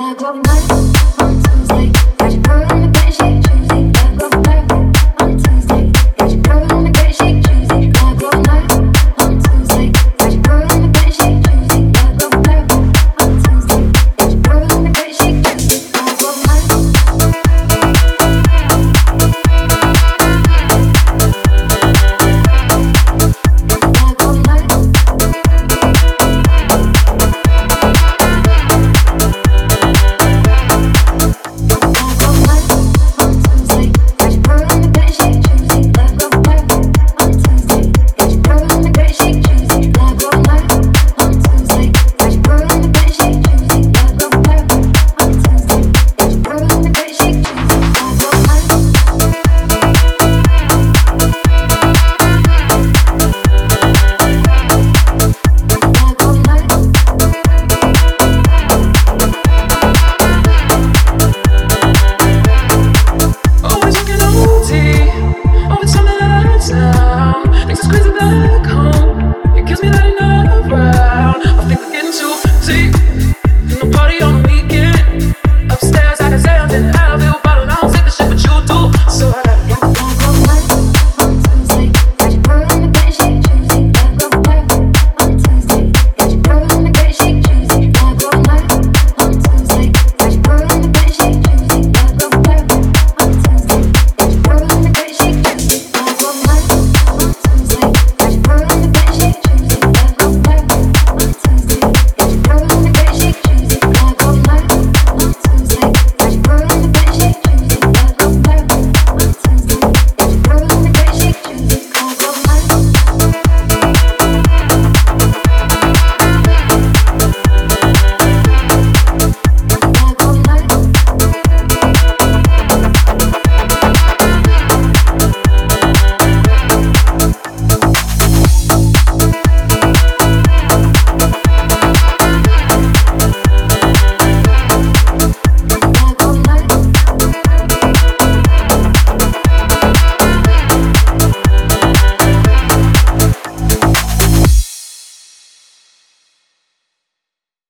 dead of night.